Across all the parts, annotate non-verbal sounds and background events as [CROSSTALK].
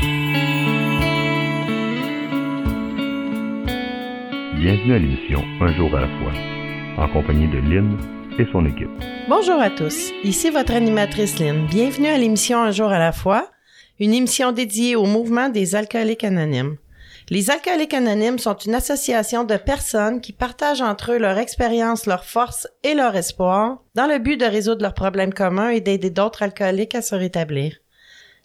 Bienvenue à l'émission Un jour à la fois, en compagnie de Lynn et son équipe. Bonjour à tous, ici votre animatrice Lynn. Bienvenue à l'émission Un jour à la fois, une émission dédiée au mouvement des alcooliques anonymes. Les alcooliques anonymes sont une association de personnes qui partagent entre eux leur expérience, leurs forces et leur espoir dans le but de résoudre leurs problèmes communs et d'aider d'autres alcooliques à se rétablir.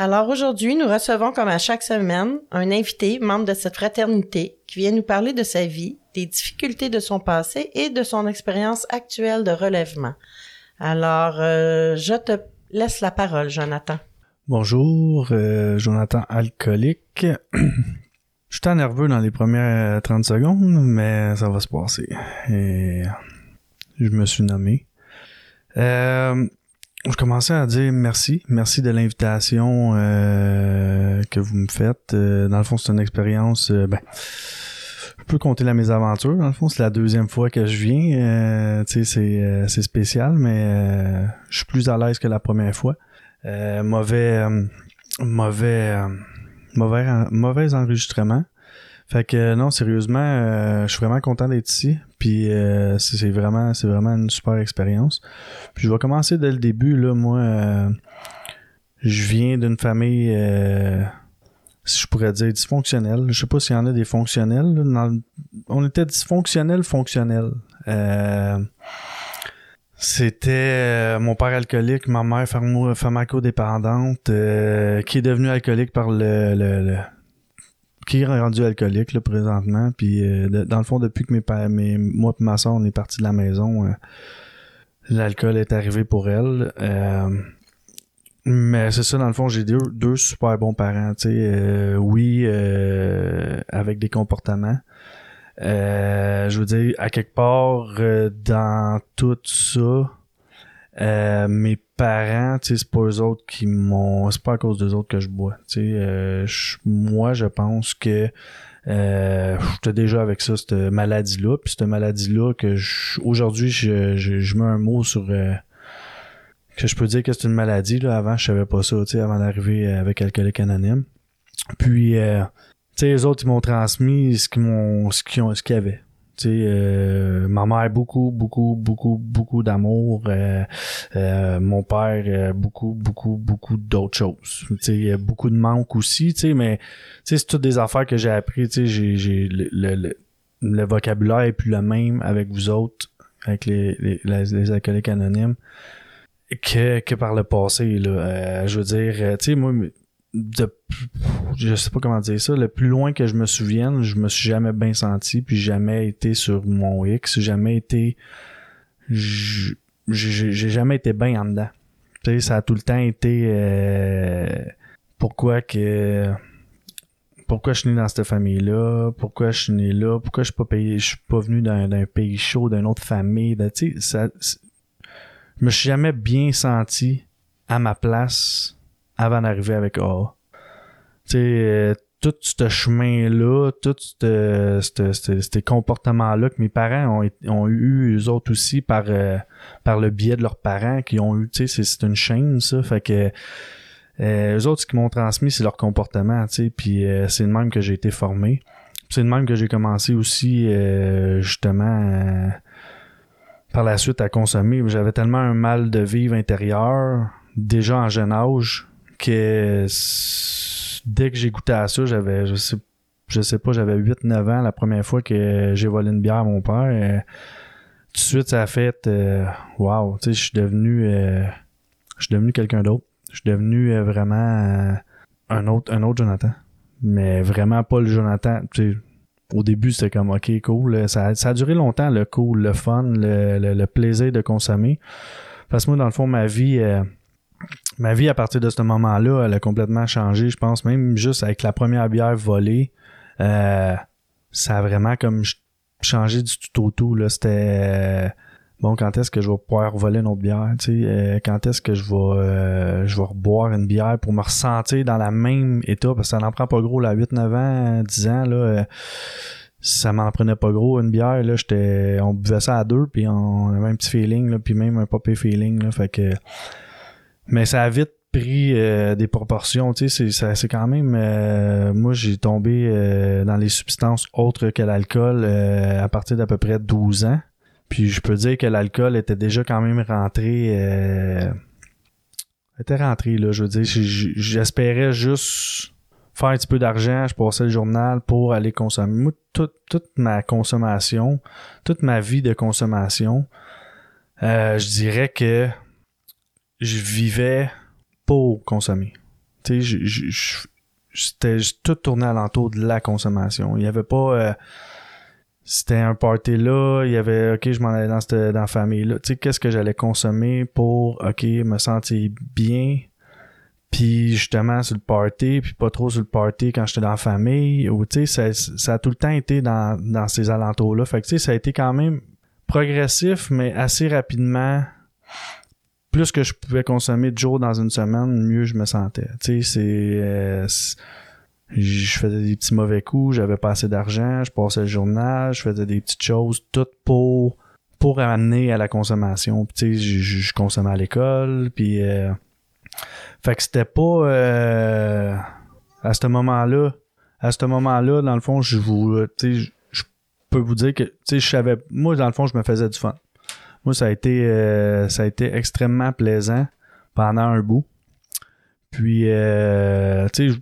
Alors aujourd'hui, nous recevons comme à chaque semaine un invité, membre de cette fraternité, qui vient nous parler de sa vie, des difficultés de son passé et de son expérience actuelle de relèvement. Alors, euh, je te laisse la parole, Jonathan. Bonjour, euh, Jonathan alcoolique. [CLEARS THROAT] Je suis nerveux dans les premières 30 secondes, mais ça va se passer. Et je me suis nommé. Euh, je commençais à dire merci. Merci de l'invitation euh, que vous me faites. Euh, dans le fond, c'est une expérience... Euh, ben, je peux compter la mésaventures. Dans le fond, c'est la deuxième fois que je viens. tu sais, c'est spécial, mais je suis plus à l'aise que la première fois. mauvais... mauvais mauvais, mauvais enregistrement. Fait que non, sérieusement, euh, je suis vraiment content d'être ici. Puis euh, c'est vraiment, c'est vraiment une super expérience. Puis je vais commencer dès le début. Là, moi, euh, je viens d'une famille, si je pourrais dire, dysfonctionnelle. Je sais pas s'il y en a des fonctionnels. on était dysfonctionnel, fonctionnel. C'était mon père alcoolique, ma mère pharmacodépendante, qui est devenue alcoolique par le, le qui est rendu alcoolique là, présentement. Puis euh, dans le fond, depuis que mes, pères, mes moi et ma soeur, on est partis de la maison, euh, l'alcool est arrivé pour elle. Euh, mais c'est ça, dans le fond, j'ai deux, deux super bons parents, oui, avec des comportements. je veux dire, à quelque part, dans tout ça, euh, mes parents, c'est pas eux autres qui m'ont. C'est pas à cause d'eux autres que je bois. Euh, moi, je pense que euh, j'étais déjà avec ça, cette maladie-là. Puis cette maladie-là, que aujourd'hui, je, je, mets un mot sur. Euh, que je peux dire que c'est une maladie. Là. Avant, je savais pas ça, avant d'arriver avec Alcoolique Anonyme. Puis, tu sais, les autres, ils m'ont transmis ce qu'ils m'ont, ce ce qu'ils avaient. Tu sais, euh, ma mère beaucoup, beaucoup, beaucoup, beaucoup d'amour. Euh, euh, mon père beaucoup, beaucoup, beaucoup d'autres choses. Tu sais, beaucoup de manque aussi. Tu sais, mais tu sais, c'est toutes des affaires que j'ai appris. Tu sais, j'ai, j'ai le, le, le, vocabulaire est plus le même avec vous autres, avec les les, les, alcooliques anonymes que, que par le passé. Là. je veux dire, tu sais, moi de je sais pas comment dire ça le plus loin que je me souvienne je me suis jamais bien senti puis jamais été sur mon X jamais été j'ai jamais été bien en dedans. Tu sais ça a tout le temps été euh, pourquoi que pourquoi je suis né dans cette famille là pourquoi je suis né là pourquoi je suis pas payé je suis pas venu d'un pays chaud d'une autre famille tu sais ça je me suis jamais bien senti à ma place avant d'arriver avec A. Tu sais, euh, tout ce chemin-là, tout ces comportements-là que mes parents ont, ont eu, eux autres aussi, par, euh, par le biais de leurs parents qui ont eu, tu sais, c'est une chaîne, ça. Fait que euh, eux autres, ce qu'ils m'ont transmis, c'est leur comportement, tu sais, puis euh, c'est le même que j'ai été formé. C'est le même que j'ai commencé aussi, justement, par la suite à consommer. J'avais tellement un mal de vivre intérieur, déjà en jeune âge, que dès que j'ai goûté à ça, j'avais, je sais, je sais pas, j'avais 8-9 ans la première fois que j'ai volé une bière à mon père. Et, tout de suite, ça a fait, euh, wow, tu sais, je suis devenu, euh, je suis devenu quelqu'un d'autre. Je suis devenu euh, vraiment un autre, un autre Jonathan. Mais vraiment pas le Jonathan, tu sais, au début, c'était comme OK, cool. Ça, ça a duré longtemps, le cool, le fun, le, le, plaisir de consommer. Parce que moi, dans le fond, ma vie, ma vie à partir de ce moment-là, elle a complètement changé. Je pense même juste avec la première bière volée. Euh, ça a vraiment comme ch- changé du tout au tout. Là. C'était euh, bon, quand est-ce que je vais pouvoir voler une autre bière? tu sais, euh, quand est-ce que je vais euh, je vais reboire une bière pour me ressentir dans la même état? Parce que ça n'en prend pas gros là, 8-9 ans, 10 ans, là. euh, ça m'en prenait pas gros une bière là j'étais on buvait ça à deux puis on avait un petit feeling là puis même un popé feeling là fait que mais ça a vite pris euh, des proportions tu sais c'est quand même euh, moi j'ai tombé euh, dans les substances autres que l'alcool euh, à partir d'à peu près 12 ans puis je peux dire que l'alcool était déjà quand même rentré euh, était rentré là je veux dire j'espérais juste faire un petit peu d'argent, je passais le journal pour aller consommer. Moi, toute, toute ma consommation, toute ma vie de consommation, euh, je dirais que je vivais pour consommer. Tu sais, c'était tout tourné alentour de la consommation. Il y avait pas... euh, c'était un party là, il y avait OK, je m'en allais dans cette dans la famille là. Tu sais qu'est-ce que j'allais consommer pour OK, me sentir bien, puis justement sur le party, puis pas trop sur le party quand j'étais dans la famille, ou tu sais, ça, ça a tout le temps été dans, dans ces alentours-là. Fait que tu sais, ça a été quand même progressif, mais assez rapidement. Plus que je pouvais consommer de jours dans une semaine, mieux je me sentais. Tu sais, c'est... euh, c'est- je faisais des petits mauvais coups, j'avais pas assez d'argent, je passais le journal, je faisais des petites choses, toutes pour pour amener à la consommation. Puis, tu sais, je, consommais à l'école, puis... euh, fait que c'était pas euh, à ce moment-là. À ce moment-là, dans le fond, je vous. tu sais, je peux vous dire que tu sais, je savais. Moi, dans le fond, je me faisais du fun. Moi, ça a été euh, ça a été extrêmement plaisant pendant un bout. Puis euh, tu sais,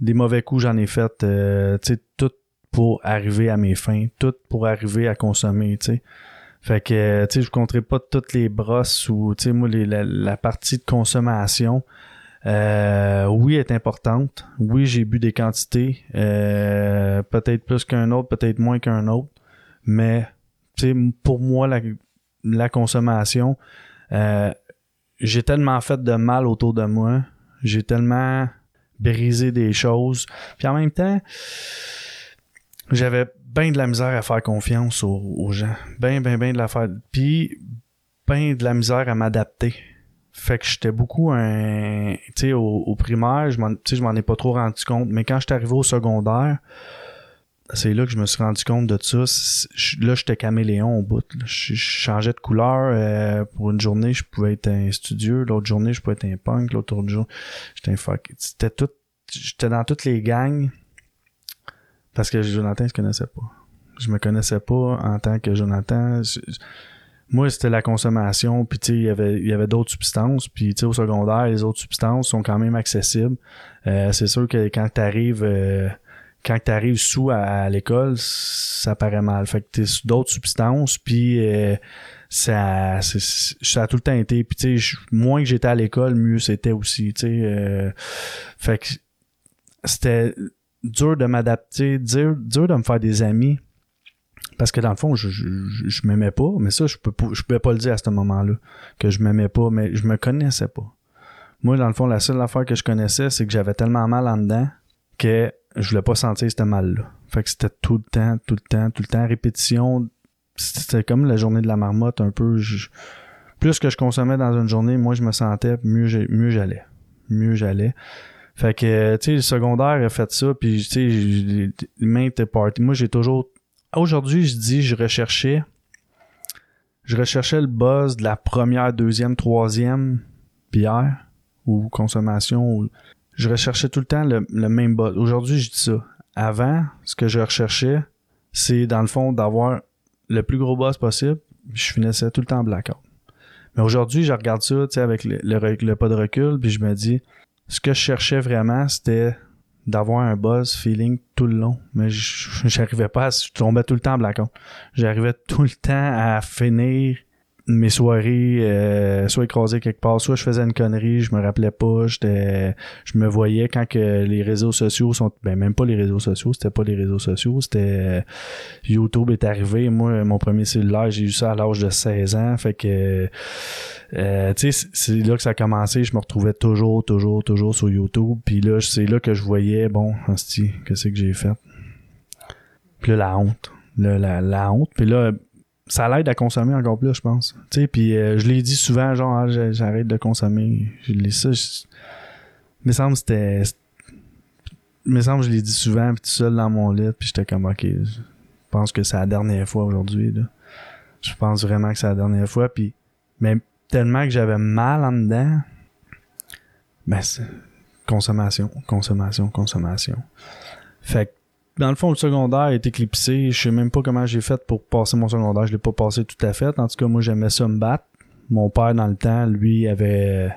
des mauvais coups, j'en ai fait euh, tu sais, tout pour arriver à mes fins, tout pour arriver à consommer, tu sais. Fait que, tu sais, je compterai pas toutes les brosses ou, tu sais, moi, la, partie de consommation, oui, est importante. Oui, j'ai bu des quantités, peut-être plus qu'un autre, peut-être moins qu'un autre. Mais, tu sais, pour moi, la, la consommation, euh, j'ai tellement fait de mal autour de moi. J'ai tellement brisé des choses. Puis en même temps, j'avais bien de la misère à faire confiance aux, gens. Ben, ben, ben de la faire. Puis, ben de la misère à m'adapter. Fait que j'étais beaucoup un. Tu sais, au, au primaire, je m'en ai pas trop rendu compte. Mais quand j'étais arrivé au secondaire, c'est là que je me suis rendu compte de ça. Là, j'étais caméléon au bout. Je, changeais de couleur. euh, pour une journée, je pouvais être un studieux. L'autre journée, je pouvais être un punk. L'autre jour, j'étais un fuck. J'étais dans toutes les gangs. Parce que Jonathan, je connaissais pas. Je me connaissais pas en tant que Jonathan. Moi, c'était la consommation, puis tu sais, il y avait, il y avait d'autres substances, puis tu sais, au secondaire, les autres substances sont quand même accessibles. Euh, c'est sûr que quand t'arrives, euh, quand t'arrives sous à, l'école, ça paraît mal. Fait que t'es sous d'autres substances, puis euh, ça, ça a tout le temps été. Puis tu moins que j'étais à l'école, mieux c'était aussi. Tu euh, fait que c'était dur de m'adapter, dur, dur de me faire des amis. Parce que dans le fond, je, je, je, je m'aimais pas, mais ça, je peux je pouvais pas le dire à ce moment-là, que je m'aimais pas, mais je me connaissais pas. Moi, dans le fond, la seule affaire que je connaissais, c'est que j'avais tellement mal en dedans que je voulais pas sentir ce mal-là. Fait que c'était tout le temps, tout le temps, tout le temps, répétition. C'était comme la journée de la marmotte, un peu. plus que je consommais dans une journée, moi, je me sentais, mieux, j'allais. Mieux j'allais. Fait que, tu sais, le secondaire a fait ça, puis, tu sais, maintes parties. Moi, j'ai toujours... Aujourd'hui, je dis, je recherchais... Je recherchais le buzz de la première, deuxième, troisième bière ou consommation. ou- Je recherchais tout le temps le, le même buzz. Aujourd'hui, je dis ça. Avant, ce que je recherchais, c'est, dans le fond, d'avoir le plus gros buzz possible. Je finissais tout le temps en blackout. Mais aujourd'hui, je regarde ça, avec le, le, le pas de recul, puis je me dis, ce que je cherchais vraiment, c'était d'avoir un buzz feeling tout le long. Mais j'arrivais pas à, je tombais tout le temps en blackout. J'arrivais tout le temps à finir mes soirées, euh, soit écrasé quelque part, soit je faisais une connerie, je me rappelais pas, j'étais, je me voyais quand que les réseaux sociaux sont, ben même pas les réseaux sociaux, c'était pas les réseaux sociaux, c'était YouTube est arrivé. Moi, mon premier cellulaire, j'ai eu ça à l'âge de 16 ans, fait que euh, tu sais, c'est- là que ça a commencé. Je me retrouvais toujours, toujours, toujours sur YouTube. Puis là, c'est là que je voyais, bon, hostie, qu'est-ce que j'ai fait? Puis là, la honte. Là, la, la honte. Puis là, ça l'aide à consommer encore plus, je pense. Tu sais, puis euh, je l'ai dit souvent, genre, ah, j'arrête de consommer. Je l'ai ça. Je... Me semble c'était. Me semble je l'ai dit souvent, puis tout seul dans mon lit, puis j'étais comme, ok, je pense que c'est la dernière fois aujourd'hui, là. Je pense vraiment que c'est la dernière fois, puis. Mais tellement que j'avais mal en dedans, ben, c'est consommation, consommation, consommation. Fait que dans le fond, le secondaire a été clipsé. Je sais même pas comment j'ai fait pour passer mon secondaire. Je l'ai pas passé tout à fait. En tout cas, moi, j'aimais ça me battre. Mon père, dans le temps, lui, avait...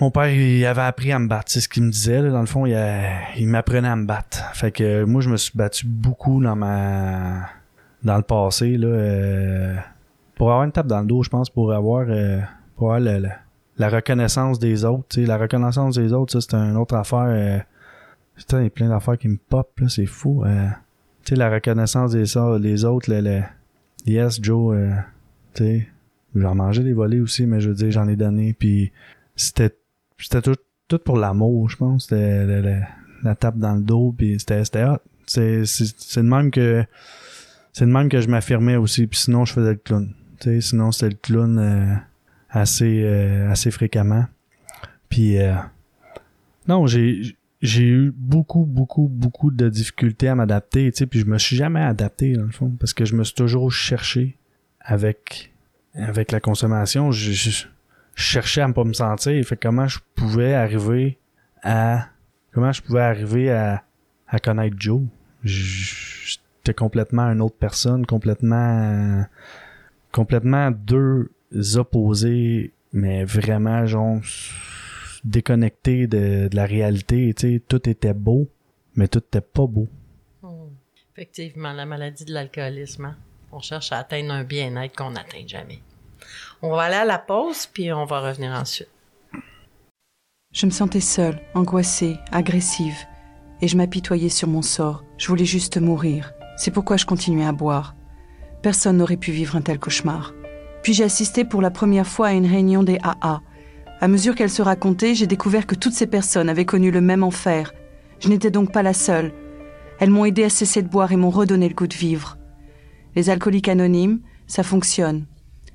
Mon père, il avait appris à me battre. C'est ce qu'il me disait. Dans le fond, il, a- il m'apprenait à me battre. Fait que euh, moi, je me suis battu beaucoup dans ma... Dans le passé, là. euh, Pour avoir une tape dans le dos, je pense, pour avoir... euh, Pour la reconnaissance des autres. La reconnaissance des autres, c'est une autre affaire... euh, Putain, il y a plein d'affaires qui me pop, là, c'est fou. Euh, tu sais, la reconnaissance des, des autres, le, le- Yes, Joe, euh, tu sais, j'en mangeais des volets aussi, mais je veux dire, j'en ai donné, puis c'était c'était tout, tout pour l'amour, je pense. C'était le- le- la tape dans le dos, puis c'était hot. C'est de même que c'est de même que je m'affirmais aussi, puis sinon, je faisais le clown. Tu sais, sinon, c'était le clown euh, assez, euh, assez fréquemment. Puis, euh, non, j'ai j'ai eu beaucoup, beaucoup, beaucoup de difficultés à m'adapter, tu sais, puis je me suis jamais adapté, dans le fond, parce que je me suis toujours cherché avec, avec la consommation. Je, je- je cherchais à ne pas me sentir. Fait comment je pouvais arriver à, comment je pouvais arriver à, à connaître Joe? J'étais complètement une autre personne, complètement, complètement deux opposés, mais vraiment, genre, déconnecté de, de la réalité. Tu sais, tout était beau, mais tout était pas beau. Hmm. Effectivement, la maladie de l'alcoolisme. hein. On cherche à atteindre un bien-être qu'on n'atteint jamais. On va aller à la pause, puis on va revenir ensuite. Je me sentais seule, angoissée, agressive, et je m'apitoyais sur mon sort. Je voulais juste mourir. C'est pourquoi je continuais à boire. Personne n'aurait pu vivre un tel cauchemar. Puis j'ai assisté pour la première fois à une réunion des AA. À mesure qu'elle se racontait, j'ai découvert que toutes ces personnes avaient connu le même enfer. Je n'étais donc pas la seule. Elles m'ont aidé à cesser de boire et m'ont redonné le goût de vivre. Les alcooliques anonymes, ça fonctionne.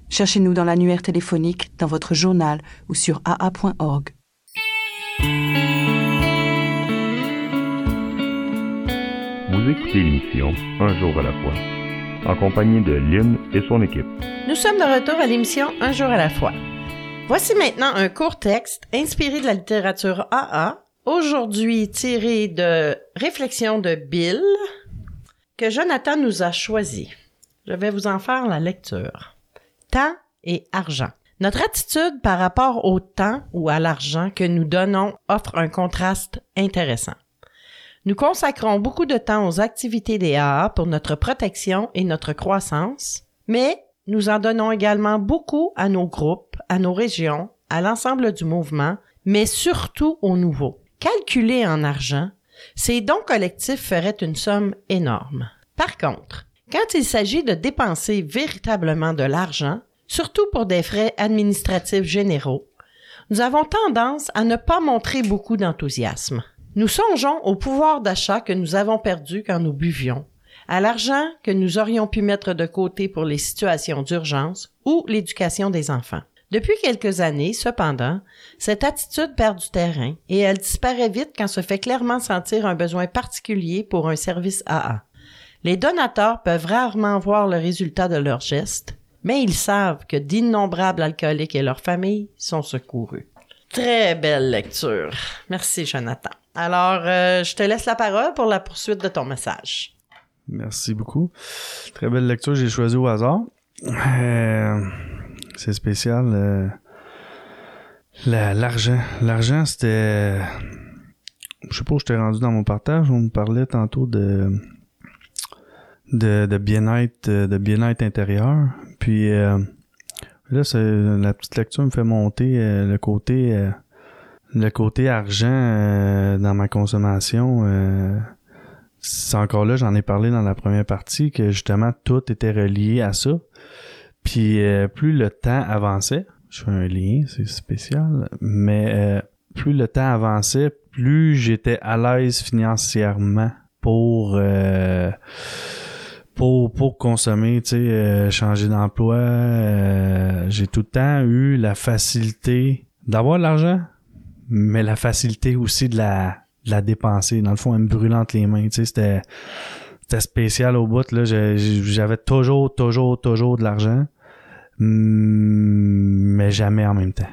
Cherchez-nous dans l'annuaire téléphonique, dans votre journal ou sur aa.org. Vous écoutez l'émission Un jour à la fois, en compagnie de Lynn et son équipe. Nous sommes de retour à l'émission Un jour à la fois. Voici maintenant un court texte inspiré de la littérature AA, aujourd'hui tiré de Réflexions de Bill, que Jonathan nous a choisi. Je vais vous en faire la lecture. Temps et argent. Notre attitude par rapport au temps ou à l'argent que nous donnons offre un contraste intéressant. Nous consacrons beaucoup de temps aux activités des AA pour notre protection et notre croissance, mais nous en donnons également beaucoup à nos groupes, à nos régions, à l'ensemble du mouvement, mais surtout aux nouveaux. Calculés en argent, ces dons collectifs feraient une somme énorme. Par contre, quand il s'agit de dépenser véritablement de l'argent, surtout pour des frais administratifs généraux, nous avons tendance à ne pas montrer beaucoup d'enthousiasme. Nous songeons au pouvoir d'achat que nous avons perdu quand nous buvions, à l'argent que nous aurions pu mettre de côté pour les situations d'urgence ou l'éducation des enfants. Depuis quelques années, cependant, cette attitude perd du terrain et elle disparaît vite quand se fait clairement sentir un besoin particulier pour un service AA. Les donateurs peuvent rarement voir le résultat de leurs gestes, mais ils savent que d'innombrables alcooliques et leurs familles sont secourus. Très belle lecture. Merci, Jonathan. Alors, euh, je te laisse la parole pour la poursuite de ton message. Merci beaucoup. Très belle lecture, j'ai choisi au hasard. Euh, c'est spécial. euh, la- L'argent. L'argent, c'était. Je sais pas où je t'ai rendu dans mon partage. On me parlait tantôt de de, bien-être euh, de bien-être intérieur. Puis euh, là, la petite lecture me fait monter euh, le côté euh, le côté argent dans ma consommation. C'est encore là, j'en ai parlé dans la première partie, que justement tout était relié à ça. Puis euh, plus le temps avançait, je fais un lien, c'est spécial, mais euh, plus le temps avançait, plus j'étais à l'aise financièrement pour euh, pour pour consommer, tu sais, changer d'emploi. j'ai tout le temps eu la facilité d'avoir l'argent, mais la facilité aussi de la la dépenser. Dans le fond, elle me brûlait entre les mains. C'était c'était spécial au bout. Là, j'avais toujours, toujours, toujours de l'argent, mm, mais jamais en même temps.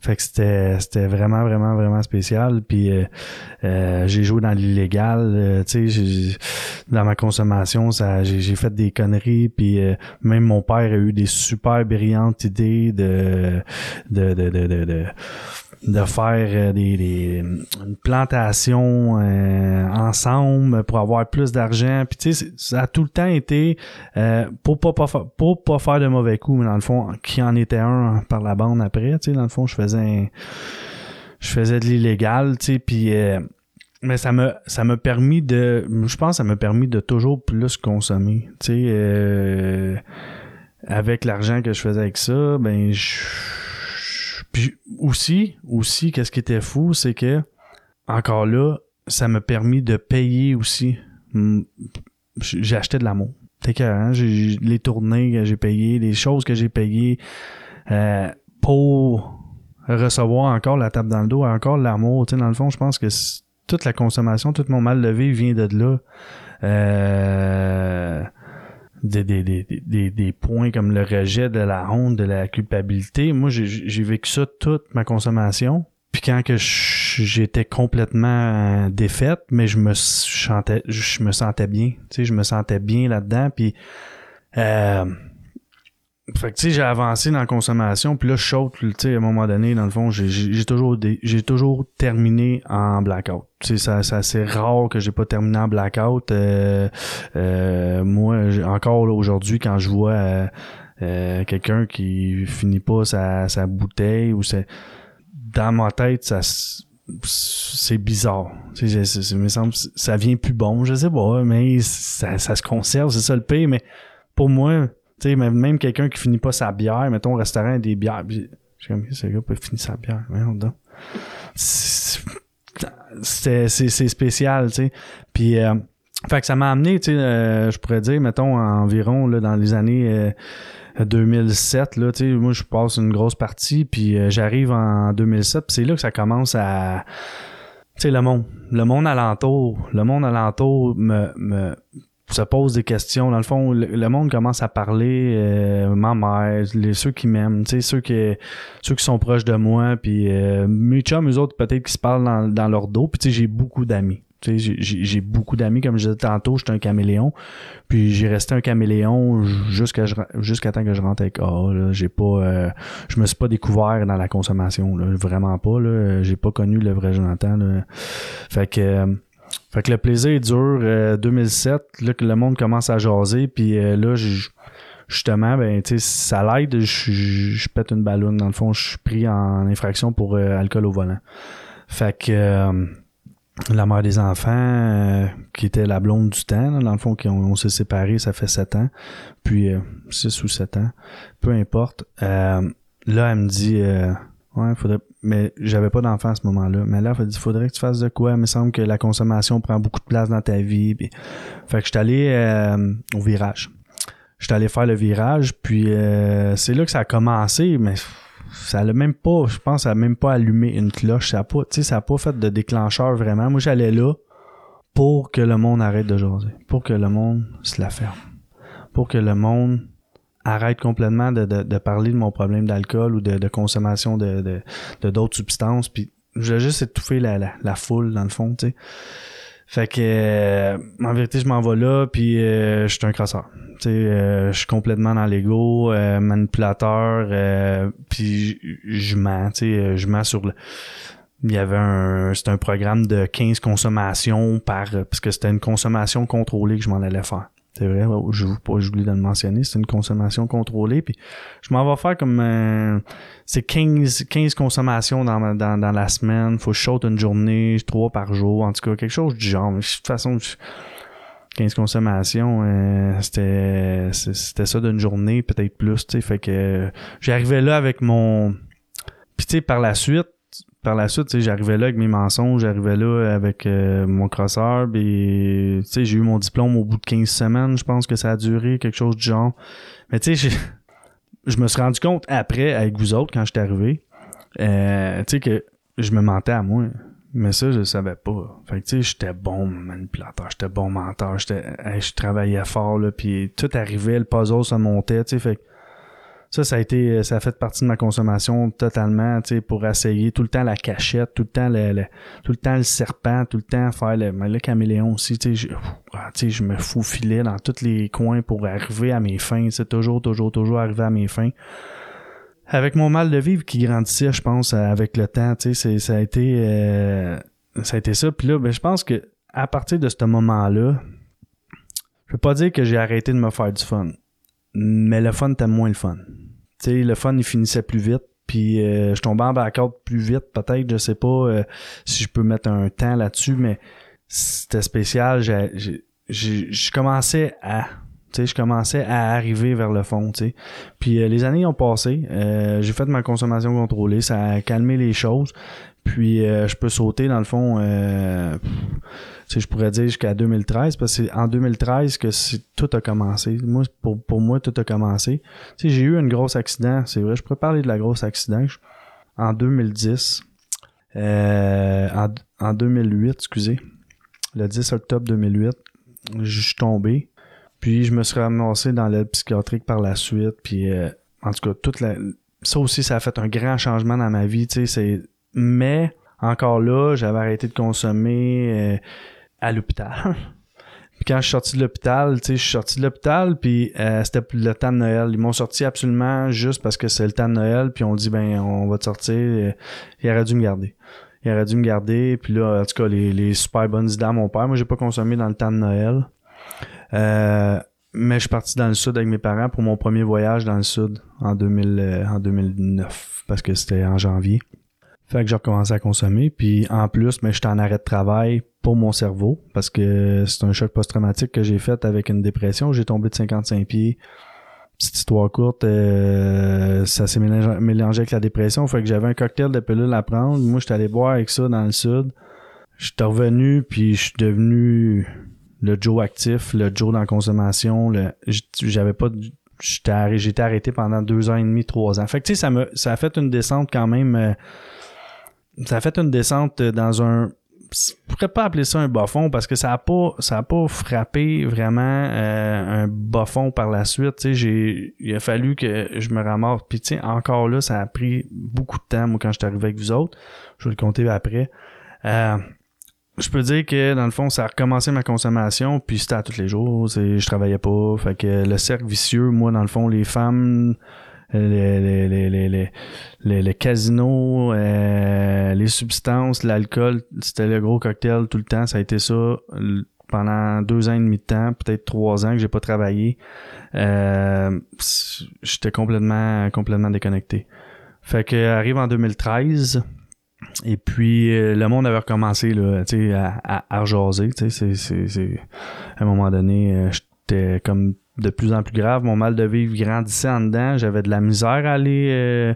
Fait que c'était c'était vraiment vraiment vraiment spécial puis euh, euh, j'ai joué dans l'illégal euh, tu sais dans ma consommation ça j'ai fait des conneries puis même mon père a eu des super brillantes idées de de, de, de faire euh, des, des une plantation euh, ensemble pour avoir plus d'argent. Puis tu sais ça a tout le temps été euh, pour pas, pas pour pas faire de mauvais coups, mais dans le fond, qui en était un par la bande après, tu sais, dans le fond, je faisais je faisais de l'illégal, tu sais, puis mais ça m'a ça m'a permis de je pense que ça m'a permis de toujours plus consommer, tu sais avec l'argent que je faisais avec ça, ben je puis aussi aussi qu'est-ce qui était fou, c'est que encore là, ça m'a permis de payer aussi Hmm, j'ai acheté de l'amour. T'es j'ai les tournées que j'ai payées, les choses que j'ai payées euh, pour recevoir encore la tape dans le dos, encore l'amour. Tu sais, dans le fond, je pense que toute la consommation, tout mon mal levé vient de là. Euh, des, des, des, des, points comme le rejet de la honte, de la culpabilité. Moi, j'ai vécu ça toute ma consommation. Puis quand que j'étais complètement euh, défaite, mais je me chantais, je me sentais bien. Tu sais, je me sentais bien là-dedans. Puis euh, fait que tu sais, j'ai avancé dans la consommation, puis là, je saute, tu sais, à un moment donné, dans le fond, j'ai- toujours des- toujours terminé en blackout. Tu sais, ça, ça c'est rare que j'ai pas terminé en blackout. Euh, euh, moi, encore aujourd'hui, quand je vois euh, euh, quelqu'un qui finit pas sa, sa bouteille ou c'est dans ma tête, ça c'est bizarre. Tu sais, il me semble ça vient plus bon, je sais pas, mais ça, ça se conserve, c'est ça le pire, mais pour moi, tu sais, même quelqu'un qui finit pas sa bière, mettons au restaurant a des bières, j'ai comme ce gars peut finir sa bière, merde. C'est spécial, tu sais. Puis euh, fait que ça m'a amené, tu sais, euh, je pourrais dire, mettons, environ là, dans les années euh, 2007, là, tu sais, moi je passe une grosse partie, puis euh, j'arrive en 2007, puis c'est là que ça commence à... Tu sais, le monde, le monde alentour, le monde alentour me, me se pose des questions. Dans le fond, le, monde commence à parler, euh, ma mère, les, ceux qui m'aiment, ceux qui, ceux qui sont proches de moi, puis euh, mes chums, eux autres, peut-être qui se parlent dans, dans leur dos, puis j'ai beaucoup d'amis. J'ai- beaucoup d'amis, comme je disais tantôt, j'étais un caméléon. Puis j'ai resté un caméléon jusqu'à jusqu'à temps que je rentre avec là. J'ai pas euh, je me suis pas découvert dans la consommation, là. vraiment pas. J'ai pas connu le vrai Jonathan. Fait que euh, fait que le plaisir dure euh, 2007, là que le monde commence à jaser, puis euh, là justement ben tu sais ça l'aide, je, pète une ballonne. Dans le fond, je suis pris en infraction pour euh, alcool au volant. Fait que euh, la mère des enfants, euh, qui était la blonde du temps, là, dans le fond, qui on, on s'est séparés, ça fait sept ans, puis euh, six ou sept ans, peu importe. Là, elle me dit, ouais, faudrait, mais j'avais pas d'enfant à ce moment-là. Mais là, dit, faudrait que tu fasses de quoi? Il me semble que la consommation prend beaucoup de place dans ta vie. Fait que je suis allé euh, au virage. Je suis allé faire le virage, puis euh, c'est là que ça a commencé, mais ça l'a même pas, je pense, ça a même pas allumé une cloche. Ça a pas, ça a pas fait de déclencheur vraiment. Moi, j'allais là pour que le monde arrête de jaser, pour que le monde se la ferme, pour que le monde arrête complètement de, de, de parler de mon problème d'alcool ou de, de consommation de, d'autres substances. Puis, je voulais juste étouffer la, la, la foule, dans le fond, tu sais. Fait que, euh, en vérité, je m'en vais là, puis euh, je suis un crasseur. Tu sais, euh, je suis complètement dans l'ego, euh, manipulateur, euh, puis je- mens, tu sais, je mens sur le... Il y avait un... C'était un programme de 15 consommations par... Parce que c'était une consommation contrôlée que je m'en allais faire. C'est vrai, je vous pas de le mentionner, c'est une consommation contrôlée, puis je m'en vais faire comme... euh, c'est 15, 15 consommations dans, dans, dans la semaine. Faut que je saute une journée, trois par jour, en tout cas, quelque chose du genre. De toute façon, je- 15 consommations, euh, c'était c'était ça d'une journée, peut-être plus, tu sais. Fait que euh, j'arrivais là avec mon... Puis tu sais, par la suite, par la suite, j'arrivais là avec mes mensonges, j'arrivais là avec euh, mon crosseur, et j'ai eu mon diplôme au bout de 15 semaines, je pense que ça a duré, quelque chose du genre. Mais tu sais, je me suis rendu compte après, avec vous autres, quand j'étais arrivé, euh, tu sais, que je me mentais à moi. Mais ça, je savais pas. Fait que, tu sais, j'étais bon manipulateur, j'étais bon menteur, j'étais, je travaillais fort, là, puis tout arrivait, le puzzle se montait, tu sais, fait que ça, ça a été, ça a fait partie de ma consommation totalement, tu sais, pour essayer tout le temps la cachette, tout le temps le, tout le temps le serpent, tout le temps faire le, le caméléon aussi, tu sais, je, ah, tu sais, je me faufilais dans tous les coins pour arriver à mes fins, c'est toujours, toujours, toujours arriver à mes fins. Avec mon mal de vivre qui grandissait, je pense, avec le temps, tu sais, ça a été, euh, ça a été ça. Puis là, ben, je pense que à partir de ce moment-là, je peux pas dire que j'ai arrêté de me faire du fun mais le fun était moins le fun. Tu sais, le fun, il finissait plus vite. Puis euh, je tombais en backup plus vite, peut-être, je sais pas euh, si je peux mettre un temps là-dessus, mais c'était spécial. Je commençais à je commençais à arriver vers le fond, tu sais. Puis euh, les années ont passé, j'ai fait ma consommation contrôlée, ça a calmé les choses. Puis je peux sauter dans le fond je pourrais dire jusqu'à 2013, parce que c'est en 2013 que tout a commencé. Moi, pour, pour moi, tout a commencé. J'ai eu un gros accident, c'est vrai, je pourrais parler de la grosse accident. En 2010, euh, en, en 2008, excusez, le 10 octobre 2008, je suis tombé. Puis je me suis ramassé dans l'aide psychiatrique par la suite. Puis euh, en tout cas, toute la, ça aussi, ça a fait un grand changement dans ma vie. Tu sais, mais encore là, j'avais arrêté de consommer. Euh, à l'hôpital. [LAUGHS] puis quand je suis sorti de l'hôpital, tu sais, je suis sorti de l'hôpital, puis euh, c'était le temps de Noël. Ils m'ont sorti absolument juste parce que c'est le temps de Noël, puis on dit, ben, on va te sortir. Euh, il aurait dû me garder. Il aurait dû me garder, puis là, en tout cas, les, les super bonnes idées à mon père. Moi, j'ai pas consommé dans le temps de Noël. Euh, mais je suis parti dans le sud avec mes parents pour mon premier voyage dans le sud en, 2000, en 2009, parce que c'était en janvier. Fait que j'ai recommencé à consommer. Puis en plus, mais j'étais en arrêt de travail pour mon cerveau parce que c'est un choc post-traumatique que j'ai fait avec une dépression. J'ai tombé de 55 pieds. Petite histoire courte, euh, ça s'est mélangé, avec la dépression. Fait que j'avais un cocktail de pilules à prendre. Moi, j'étais allé boire avec ça dans le sud. J'étais revenu, puis je suis devenu le Joe actif, le Joe dans la consommation. J'avais pas j'étais arrêté pendant deux ans et demi, trois ans. Fait que tu sais, ça ça a fait une descente quand même. Euh, ça a fait une descente dans un je pourrais pas appeler ça un bas fond parce que ça a pas ça a pas frappé vraiment euh, un bas fond par la suite. Tu sais il a fallu que je me ramasse puis tu sais encore là ça a pris beaucoup de temps moi quand je suis arrivé avec vous autres. Je vais le compter après. Euh, je peux dire que dans le fond ça a recommencé ma consommation puis c'était à tous les jours je travaillais pas. Fait que le cercle vicieux moi dans le fond les femmes les, les, les, les, casinos, euh, les substances, l'alcool, c'était le gros cocktail tout le temps. Ça a été ça pendant deux ans et demi de temps, peut-être trois ans que j'ai pas travaillé. Euh, j'étais complètement, complètement déconnecté. Fait que arrive en 2013. Et puis euh, le monde avait recommencé là, à, à, à rejaser. À un moment donné, j'étais comme de plus en plus grave. Mon mal de vivre grandissait en dedans. J'avais de la misère à aller, euh,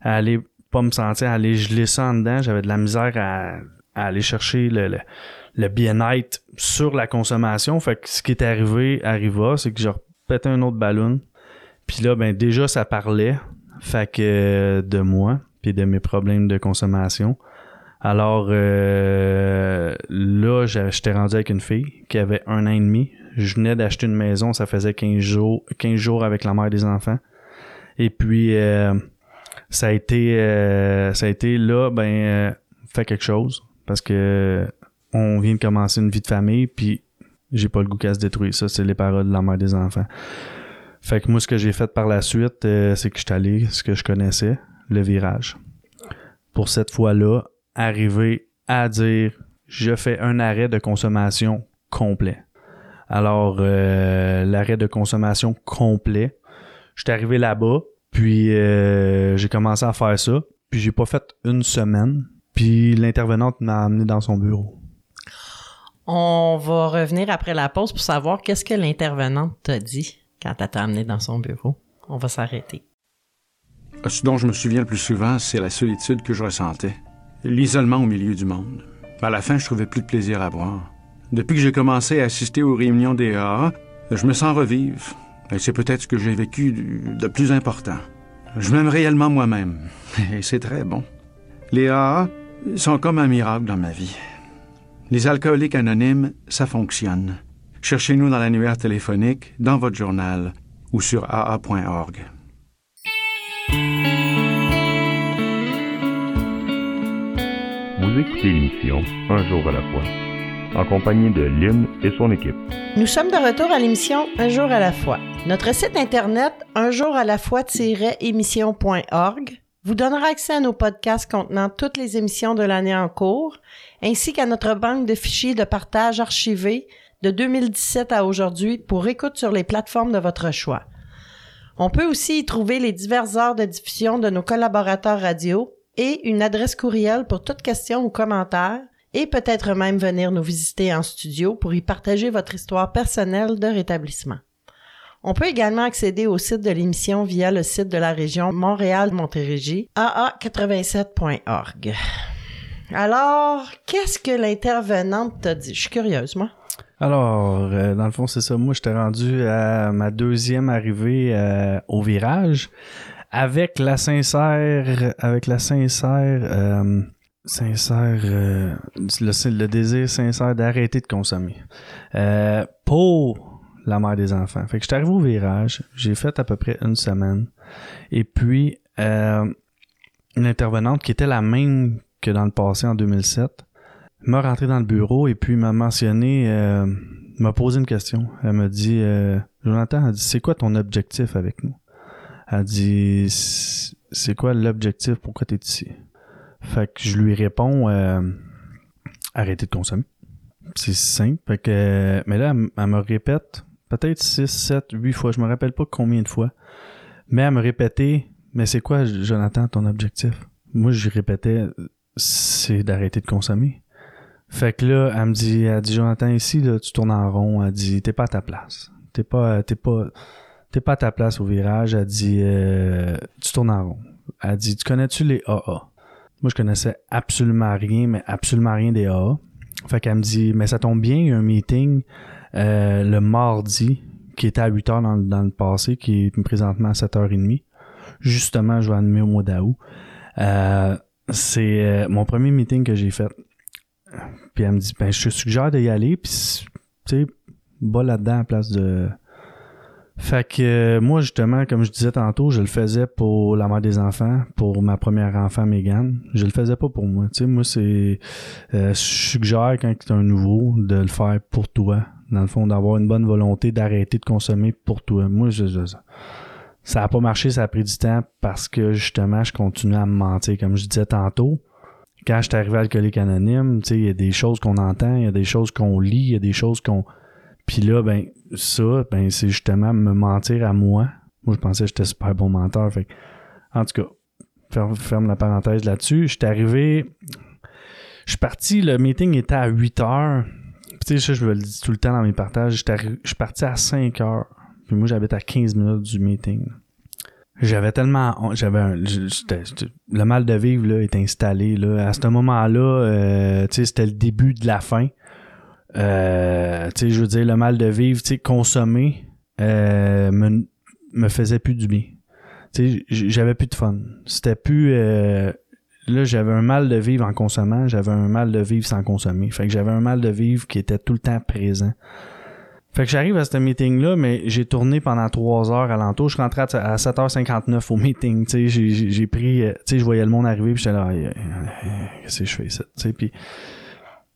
à aller pas me sentir, à aller geler ça en dedans. J'avais de la misère à, aller chercher le, bien-être sur la consommation. Fait que ce qui est arrivé arriva, c'est que j'ai repété un autre ballon. Puis là, ben déjà, ça parlait. Fait que de moi, puis de mes problèmes de consommation. Alors euh, là, j'étais rendu avec une fille qui avait un an et demi. Je venais d'acheter une maison, ça faisait 15 jours, 15 jours avec la mère des enfants. Et puis euh, ça a été euh, ça a été là ben euh, fait quelque chose parce que on vient de commencer une vie de famille puis j'ai pas le goût qu'à se détruire ça c'est les paroles de la mère des enfants. Fait que moi ce que j'ai fait par la suite c'est que je suis allé ce que je connaissais, le virage. Pour cette fois-là, arriver à dire je fais un arrêt de consommation complet. Alors, euh, l'arrêt de consommation complet. J'étais arrivé là-bas, puis euh, j'ai commencé à faire ça. Puis j'ai pas fait une semaine. Puis l'intervenante m'a amené dans son bureau. On va revenir après la pause pour savoir qu'est-ce que l'intervenante t'a dit quand elle t'a amené dans son bureau. On va s'arrêter. Ce dont je me souviens le plus souvent, c'est la solitude que je ressentais. l'isolement au milieu du monde. À la fin, je trouvais plus de plaisir à boire. Depuis que j'ai commencé à assister aux réunions des AA, je me sens revivre. Et c'est peut-être ce que j'ai vécu de plus important. Je m'aime réellement moi-même. Et c'est très bon. Les AA sont comme un miracle dans ma vie. Les alcooliques anonymes, ça fonctionne. Cherchez-nous dans l'annuaire téléphonique, dans votre journal ou sur aa.org. Vous écoutez l'émission Un jour à la fois, en compagnie de Lynn et son équipe. Nous sommes de retour à l'émission Un jour à la fois. Notre site internet unjouralafois-émission.org vous donnera accès à nos podcasts contenant toutes les émissions de l'année en cours, ainsi qu'à notre banque de fichiers de partage archivés de 2017 à aujourd'hui pour écoute sur les plateformes de votre choix. On peut aussi y trouver les diverses heures de diffusion de nos collaborateurs radio et une adresse courriel pour toute question ou commentaire et peut-être même venir nous visiter en studio pour y partager votre histoire personnelle de rétablissement. On peut également accéder au site de l'émission via le site de la région Montréal-Montérégie, aa87.org. Alors, qu'est-ce que l'intervenante t'a dit? Je suis curieuse, moi. Alors, euh, dans le fond, c'est ça. Moi, j'étais rendu à ma deuxième arrivée euh, au virage avec la sincère, avec la sincère, euh, sincère, le, le, désir sincère d'arrêter de consommer. pour la mère des enfants. Fait que j'étais arrivé au virage, j'ai fait à peu près une semaine. Et puis, euh, une intervenante qui était la même que dans le passé en 2007 m'a rentré dans le bureau et puis m'a mentionné, euh, m'a posé une question. Elle m'a dit, euh, Jonathan, elle dit, c'est quoi ton objectif avec nous? Elle dit, c'est quoi l'objectif? Pourquoi tu es ici? Fait que je lui réponds, euh, arrêter de consommer. C'est simple. Fait que, mais là, elle me répète peut-être 6, 7, 8 fois, je me rappelle pas combien de fois. Mais elle me répétait, mais c'est quoi, Jonathan, ton objectif? Moi, je répétais, c'est d'arrêter de consommer. Fait que là, elle me dit, elle dit, Jonathan, ici, là, tu tournes en rond. Elle dit, t'es pas à ta place. T'es pas, t'es pas, t'es pas à ta place au virage. Elle dit, euh, tu tournes en rond. Elle dit, tu connais-tu les AA? Moi, je connaissais absolument rien, mais absolument rien des AA. Fait qu'elle me dit, mais ça tombe bien, il y a un meeting euh, le mardi, qui était à 8 h dans, le passé, qui est présentement à 7h30. Justement, je vais animer au mois d'août. Euh, c'est euh, mon premier meeting que j'ai fait. Puis elle me dit, ben, je te suggère d'y aller, puis, tu sais, bas là-dedans à place de... Fait que moi, justement, comme je disais tantôt, je le faisais pour la mère des enfants, pour ma première enfant, Megan. Je le faisais pas pour moi. Tu sais, moi, c'est... je suggère, quand tu es un nouveau, de le faire pour toi, dans le fond, d'avoir une bonne volonté d'arrêter de consommer pour toi. Moi, je, ça n'a pas marché, ça a pris du temps parce que justement, je continuais à me mentir. Comme je disais tantôt, quand je suis arrivé à Alcoolique Anonyme, il y a des choses qu'on entend, il y a des choses qu'on lit, il y a des choses qu'on. Puis là, ben, ça, ben, c'est justement me mentir à moi. Moi, je pensais que j'étais super bon menteur. Fait en tout cas, ferme, ferme la parenthèse là-dessus. Je suis arrivé. Je suis parti, le meeting était à 8 heures tu sais, je le dis tout le temps dans mes partages. Je suis parti à 5 heures. Puis moi, j'habite à 15 minutes du meeting. J'avais tellement. J'avais un. le mal de vivre là, est installé. Là. À ce moment-là, euh, tu sais, c'était le début de la fin. Euh, tu sais, je veux dire, le mal de vivre, tu sais, consommer euh, me, me faisait plus du bien. Tu sais, j'avais plus de fun. C'était plus là, j'avais un mal de vivre en consommant, j'avais un mal de vivre sans consommer. Fait que j'avais un mal de vivre qui était tout le temps présent. Fait que j'arrive à ce meeting-là, mais j'ai tourné pendant trois heures alentour. Je rentrais à 7h59 au meeting, tu sais, j'ai pris, euh, tu sais, je voyais le monde arriver, puis j'étais là, qu'est-ce que je fais ça, tu sais, puis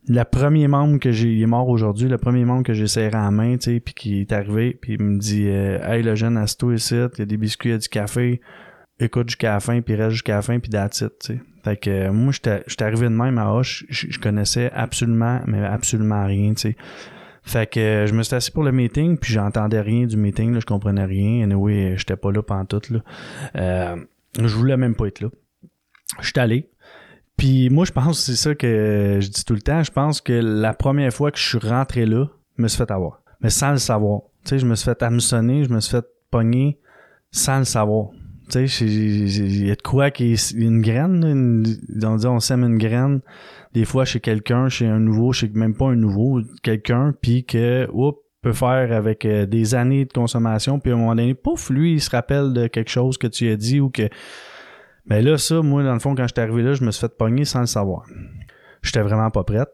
le premier membre que j'ai, il est mort aujourd'hui, le premier membre que j'ai serré en main, tu sais, puis qui est arrivé, puis il me dit, euh, hey, le jeune Asto ici, il y a des biscuits, il y a du café, écoute jusqu'à la fin, puis reste jusqu'à la fin, puis that's it, tu sais. Fait que euh, moi, j'étais arrivé de même à Hoche, je connaissais absolument, mais absolument rien, tu sais. Fait que euh, je me suis assis pour le meeting, puis j'entendais rien du meeting, là, je comprenais rien. Anyway, j'étais pas là pendant tout, là. Euh, je voulais même pas être là. Je suis allé. Puis moi, je pense, c'est ça que je dis tout le temps, je pense que la première fois que je suis rentré là, je me suis fait avoir. Mais sans le savoir. Tu sais, je me suis fait hameçonner, je me suis fait pogner sans le savoir. Tu sais, il y a de quoi qui est une graine, une, on dit on sème une graine, des fois chez quelqu'un, chez un nouveau, chez même pas un nouveau, quelqu'un, puis que, oups, peut faire avec euh, des années de consommation, puis à un moment donné, pouf, lui, il se rappelle de quelque chose que tu as dit ou que... Mais là, ça, moi, dans le fond, quand j'étais arrivé là, je me suis fait pogner sans le savoir. J'étais vraiment pas prête.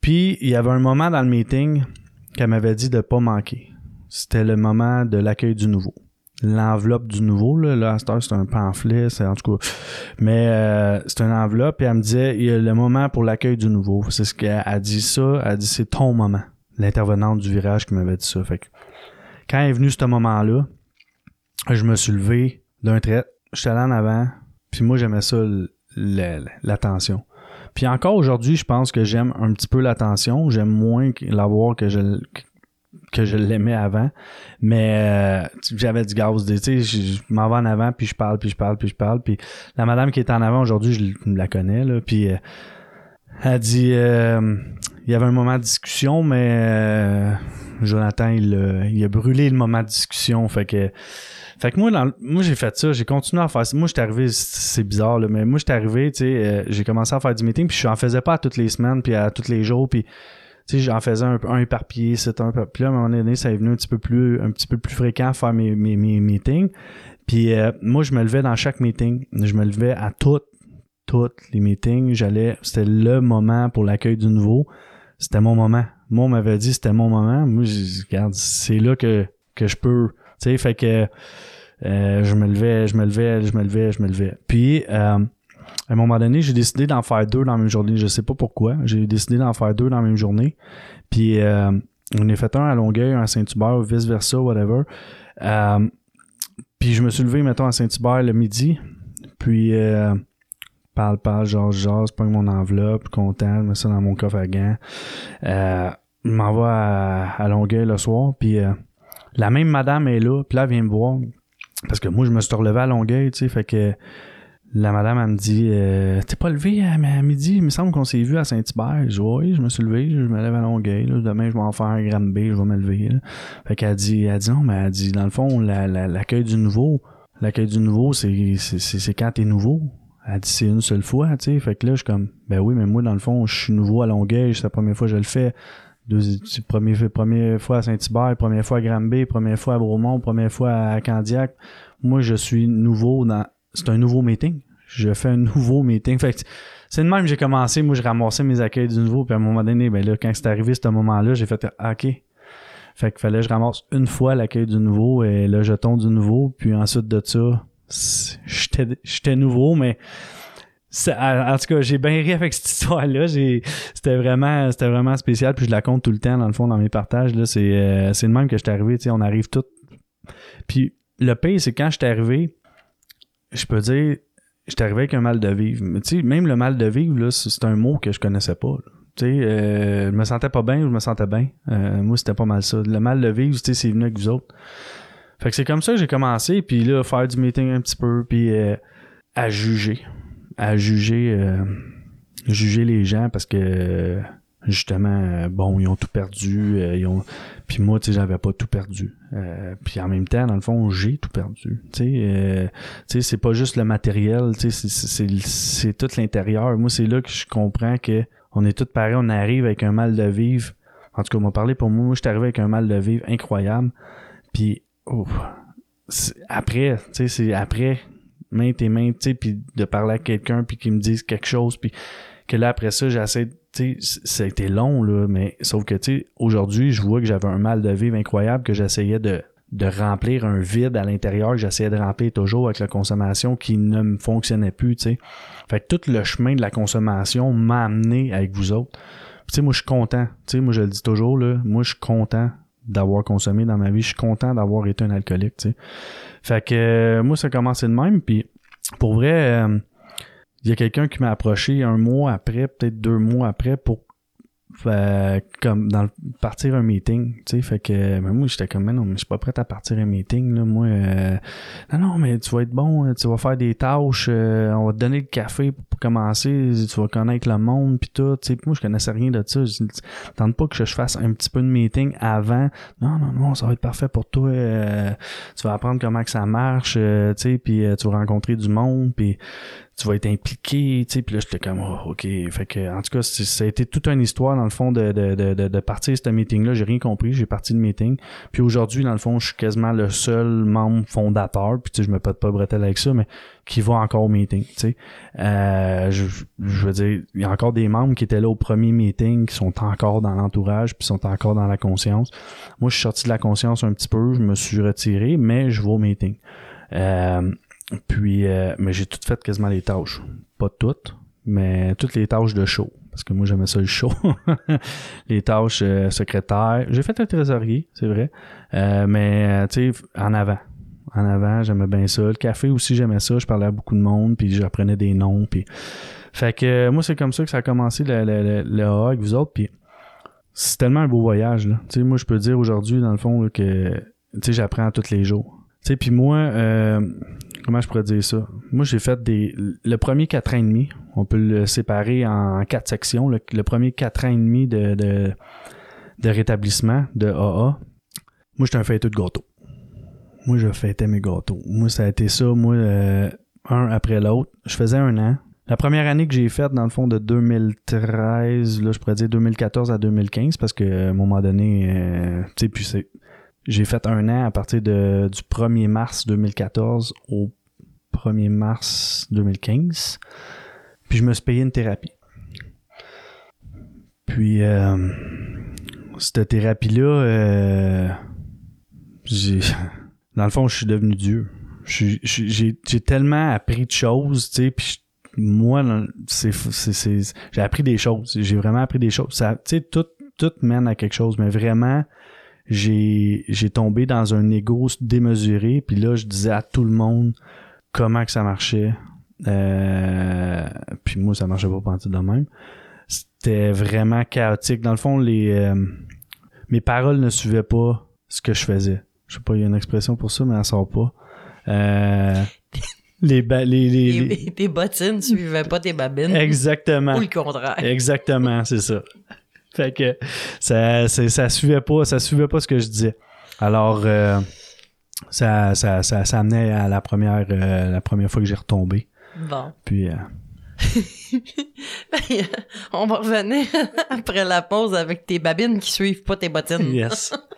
Puis, il y avait un moment dans le meeting qu'elle m'avait dit de pas manquer. C'était le moment de l'accueil du nouveau l'enveloppe du nouveau. Là, là c'est un pamphlet, c'est en tout cas. Mais euh, c'est une enveloppe et elle me disait il y a le moment pour l'accueil du nouveau. C'est ce qu'elle a dit ça, elle dit c'est ton moment. L'intervenante du virage qui m'avait dit ça. Fait que quand est venu ce moment-là, je me suis levé d'un trait, j'étais allé en avant, puis moi j'aimais ça l'attention. Puis encore aujourd'hui, je pense que j'aime un petit peu l'attention, j'aime moins l'avoir que je que je l'aimais avant. Mais euh, j'avais du gaz. Tu sais, je, m'en vais en avant, puis je parle, puis je parle, puis je parle. Puis la madame qui est en avant aujourd'hui, je, la connais, là. Puis euh, elle dit... Euh, il y avait un moment de discussion, mais Jonathan, il, il, a brûlé le moment de discussion. Fait que... Fait que moi, dans, moi j'ai fait ça, j'ai continué à faire ça. Moi, j'étais arrivé, c'est bizarre, là, mais moi, j'étais arrivé, tu sais, j'ai commencé à faire du meeting, puis je n'en faisais pas à toutes les semaines, puis à tous les jours, puis tu sais, j'en faisais un, un éparpillé, c'est un. Puis là, à un moment donné, ça est venu un petit peu plus, un petit peu plus fréquent à faire mes, mes, mes meetings. Puis euh, moi, je me levais dans chaque meeting. Je me levais à toutes, toutes les meetings. J'allais, c'était le moment pour l'accueil du nouveau. C'était mon moment. Moi, on m'avait dit c'était mon moment. Moi, je regarde, c'est là que, que je peux. Tu sais, fait que euh, je me levais, je me levais, je me levais, je me levais. Puis euh, à un moment donné, j'ai décidé d'en faire deux dans la même journée. Je sais pas pourquoi. J'ai décidé d'en faire deux dans la même journée. Puis euh, on est fait un à Longueuil, un à Saint-Hubert, vice-versa, whatever. Euh, puis je me suis levé, mettons, à Saint-Hubert le midi. Puis euh, parle, parle, genre, genre, prends mon enveloppe, content, je mets ça dans mon coffre à gants. Euh, je m'en vais à, à, Longueuil le soir. Puis euh, la même madame est là. Puis là, elle vient me voir. Parce que moi, je me suis relevé à Longueuil, tu sais, fait que la madame, elle me dit euh, T'es pas levé à, midi? Il me semble qu'on s'est vu à Saint-Hubert. Je dis Oui, je me suis levé, je me lève à Longueuil. Demain, je vais en faire un gramme B, je vais me lever. Fait qu'elle dit, elle dit Non, mais elle dit Dans le fond, l'accueil du nouveau, l'accueil du nouveau, c'est, c'est, quand t'es nouveau. Elle dit C'est une seule fois, tu sais. Fait que là, je suis comme Ben oui, mais moi, dans le fond, je suis nouveau à Longueuil, c'est la première fois que je le fais. Deuxième, première, première fois à Saint-Hubert, première fois à Granby, première fois à Bromont, première fois à Candiac. Moi, je suis nouveau dans c'est un nouveau meeting. Je fais un [LAUGHS] nouveau meeting. Fait c'est de même que j'ai commencé. Moi, je ramassais mes accueils du nouveau. Puis à un moment donné, ben là, quand c'est arrivé ce moment-là, j'ai fait ah, OK. Fait qu'il fallait que je ramasse une fois l'accueil du nouveau et le jeton du nouveau. Puis ensuite de ça, j'étais nouveau, mais en tout cas, j'ai bien ri avec cette histoire-là. C'était vraiment, vraiment spécial. Puis je la compte tout le temps, dans le fond, dans mes partages. C'est, euh, le même que j'étais arrivé. On arrive tout. Puis le pire, c'est quand j'étais arrivé, je peux dire, j'étais arrivé avec un mal de vivre. Mais tu sais, même le mal de vivre, c'est un mot que je connaissais pas. Tu sais, euh, je me sentais pas bien ou je me sentais bien. Euh, moi, c'était pas mal ça. Le mal de vivre, c'est venu avec vous autres. Fait que c'est comme ça que j'ai commencé, puis là, faire du meeting un petit peu, puis euh, à juger. À juger, euh, juger les gens parce que justement, euh, bon, ils ont tout perdu, euh, ils ont... puis moi, tu sais, j'avais pas tout perdu. Euh, puis en même temps, dans le fond, j'ai tout perdu. Tu sais, tu sais, c'est pas juste le matériel, tu sais, c'est tout l'intérieur. Moi, c'est là que je comprends que on est tous pareils, on arrive avec un mal de vivre. En tout cas, on m'a parlé pour moi, moi, je arrivé avec un mal de vivre incroyable. Puis, après, tu sais, c'est après, main tes mains, tu sais, puis de parler à quelqu'un, puis qu'il me dise quelque chose, puis que là, après ça, j'essaie ça a été long, là, mais sauf que, tu sais, aujourd'hui, je vois que j'avais un mal de vivre incroyable, que j'essayais de, de remplir un vide à l'intérieur, que j'essayais de remplir toujours avec la consommation qui ne me fonctionnait plus, tu sais. Fait que tout le chemin de la consommation m'a amené avec vous autres. Tu sais, moi, je suis content. Tu sais, moi, je le dis toujours, là, moi, je suis content d'avoir consommé dans ma vie. Je suis content d'avoir été un alcoolique, tu sais. Fait que, euh, moi, ça a commencé de même, puis pour vrai... Euh, il y a quelqu'un qui m'a approché un mois après, peut-être deux mois après, pour euh, comme dans partir un meeting, tu sais, fait que moi j'étais comme non, mais je suis pas prêt à partir un meeting là, moi euh, non non, mais tu vas être bon, tu vas faire des tâches, euh, on va te donner le café pour commencer, tu vas connaître le monde puis tout. Tu sais, moi je connaissais rien de ça. Je tente pas que je fasse un petit peu de meeting avant. Non, non, non, ça va être parfait pour toi. Euh, tu vas apprendre comment que ça marche, euh, tu sais, puis euh, tu vas rencontrer du monde, puis tu vas être impliqué, tu sais, puis là j'étais comme oh, ok, fait que en tout cas ça a été toute une histoire dans le fond de de de, de, partir ce meeting là, j'ai rien compris, j'ai parti le meeting, puis aujourd'hui dans le fond je suis quasiment le seul membre fondateur, puis tu sais je me pète pas bretelle avec ça, mais qui va encore au meeting, tu sais, euh, je, je veux dire il y a encore des membres qui étaient là au premier meeting qui sont encore dans l'entourage, puis sont encore dans la conscience. Moi je suis sorti de la conscience un petit peu, je me suis retiré, mais je vais au meeting. Euh, puis, euh, mais j'ai tout fait quasiment les tâches. Pas toutes, mais toutes les tâches de show. Parce que moi, j'aimais ça le show. [LAUGHS] les tâches euh, secrétaires. J'ai fait un trésorier, c'est vrai. Euh, mais, tu sais, en avant. En avant, j'aimais bien ça. Le café aussi, j'aimais ça. Je parlais à beaucoup de monde, puis j'apprenais des noms. Puis... Fait que moi, c'est comme ça que ça a commencé le, le, avec vous autres. Puis c'est tellement un beau voyage. Là. Moi, je peux dire aujourd'hui, dans le fond, que j'apprends tous les jours. Tu sais, puis moi, comment je pourrais dire ça? Moi, j'ai fait des. Le premier quatre ans et demi, on peut le séparer en quatre sections. Le, premier quatre ans et demi de, de, rétablissement de AA. Moi, j'étais un fêteux de gâteau. Moi, je fêtais mes gâteaux. Moi, ça a été ça, moi, euh, un après l'autre. Je faisais un an. La première année que j'ai faite, dans le fond, de 2013, là, je pourrais dire 2014 à 2015, parce que à un moment donné, euh, tu sais, puis c'est. J'ai fait un an à partir de, du 1er mars 2014 au 1er mars 2015. Puis je me suis payé une thérapie. Puis euh, cette thérapie-là, euh, j'ai, [LAUGHS] dans le fond, je suis devenu Dieu. J'ai tellement appris de choses, tu sais, puis moi, j'ai appris des choses. J'ai vraiment appris des choses. Tu sais, tout, tout mène à quelque chose, mais vraiment, j'ai, tombé dans un ego démesuré. Puis là, je disais à tout le monde, comment que ça marchait. Euh, puis moi, ça marchait pas partir de même. C'était vraiment chaotique. Dans le fond, les euh, mes paroles ne suivaient pas ce que je faisais. Je sais pas, il y a une expression pour ça, mais elle sort pas. Euh, les, les, les, Tes bottines suivaient pas tes babines. Exactement. Ou le contraire. Exactement, c'est ça. Fait que ça, ça suivait pas, ça suivait pas ce que je disais. Alors, euh, ça, ça, ça, ça amenait à la première, euh, la première fois que j'ai retombé. Bon. Puis. Euh... [LAUGHS] Ben, on va revenir [LAUGHS] après la pause avec tes babines qui suivent pas tes bottines. Yes. [LAUGHS]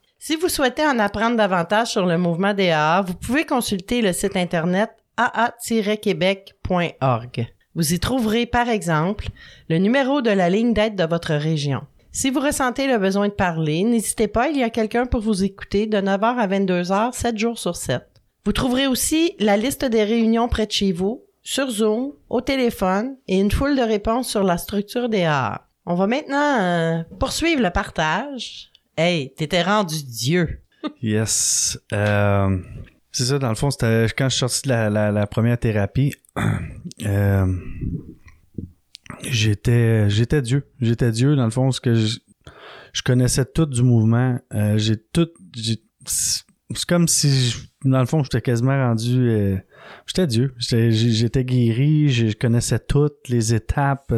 Si vous souhaitez en apprendre davantage sur le mouvement des AA, vous pouvez consulter le site internet aa-québec.org. Vous y trouverez, par exemple, le numéro de la ligne d'aide de votre région. Si vous ressentez le besoin de parler, n'hésitez pas, il y a quelqu'un pour vous écouter de 9h à 22h, 7 jours sur 7. Vous trouverez aussi la liste des réunions près de chez vous, sur Zoom, au téléphone et une foule de réponses sur la structure des AA. On va maintenant euh, poursuivre le partage. Hey, t'étais rendu Dieu. yes. Euh, c'est ça, dans le fond, c'était quand je suis sorti de la, première thérapie. [CLEARS THROAT] Euh, j'étais j'étais Dieu. J'étais Dieu, dans le fond, ce que je, je connaissais tout du mouvement. j'ai tout. C'est comme si dans le fond, j'étais quasiment rendu. Euh, j'étais Dieu. J'étais guéri, je connaissais toutes les étapes.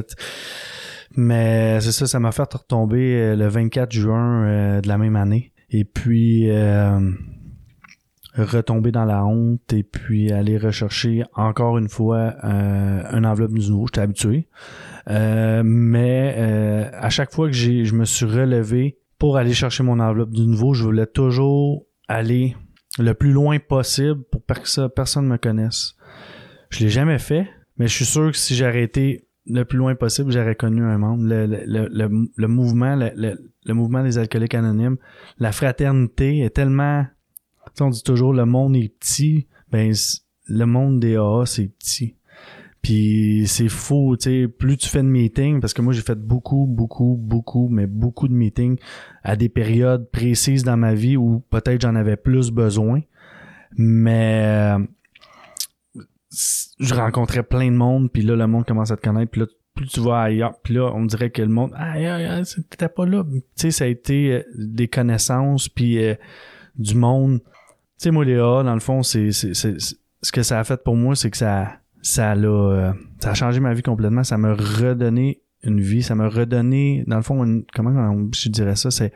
Mais c'est ça, ça m'a fait retomber euh, le 24 juin euh, de la même année. Et puis retomber dans la honte et puis aller rechercher encore une fois un enveloppe nouveau. J'étais habitué. mais à chaque fois que j'ai, je me suis relevé pour aller chercher mon enveloppe du nouveau, je voulais toujours aller le plus loin possible pour que personne ne me connaisse. Je l'ai jamais fait, mais je suis sûr que si été le plus loin possible, j'aurais connu un membre. Le, le, le, le mouvement, le, mouvement des alcooliques anonymes, la fraternité est tellement. on dit toujours le monde est petit, ben le monde des AA c'est petit. Puis c'est fou, tu sais, plus tu fais de meetings, parce que moi j'ai fait beaucoup, beaucoup, beaucoup, mais beaucoup de meetings à des périodes précises dans ma vie où peut-être j'en avais plus besoin. Mais euh, je rencontrais plein de monde, puis là le monde commence à te connaître, puis là plus tu vas ailleurs, puis là on dirait que le monde, ah, ah, t'étais pas là. Tu sais, ça a été euh, des connaissances, puis euh, du monde. Tu sais, moi Léa, dans le fond, c'est ce que ça a fait pour moi, c'est que ça ça l'a euh, ça a changé ma vie complètement ça m'a redonné une vie ça m'a redonné dans le fond comment je dirais ça c'est